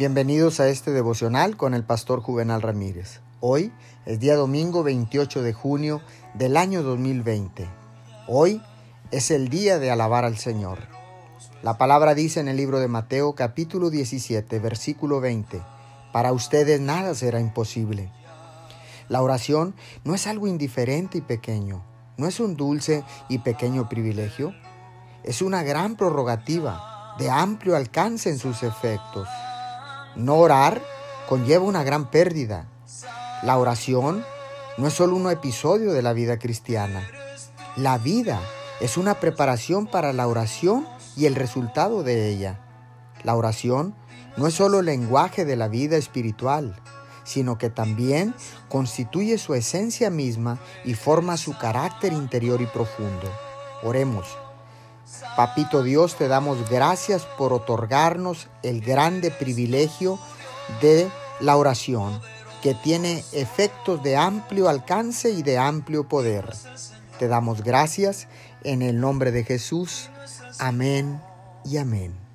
Bienvenidos a este devocional con el pastor Juvenal Ramírez. Hoy es día domingo 28 de junio del año 2020. Hoy es el día de alabar al Señor. La palabra dice en el libro de Mateo capítulo 17 versículo 20, para ustedes nada será imposible. La oración no es algo indiferente y pequeño, no es un dulce y pequeño privilegio, es una gran prerrogativa de amplio alcance en sus efectos. No orar conlleva una gran pérdida. La oración no es solo un episodio de la vida cristiana. La vida es una preparación para la oración y el resultado de ella. La oración no es solo el lenguaje de la vida espiritual, sino que también constituye su esencia misma y forma su carácter interior y profundo. Oremos. Papito Dios, te damos gracias por otorgarnos el grande privilegio de la oración, que tiene efectos de amplio alcance y de amplio poder. Te damos gracias en el nombre de Jesús. Amén y amén.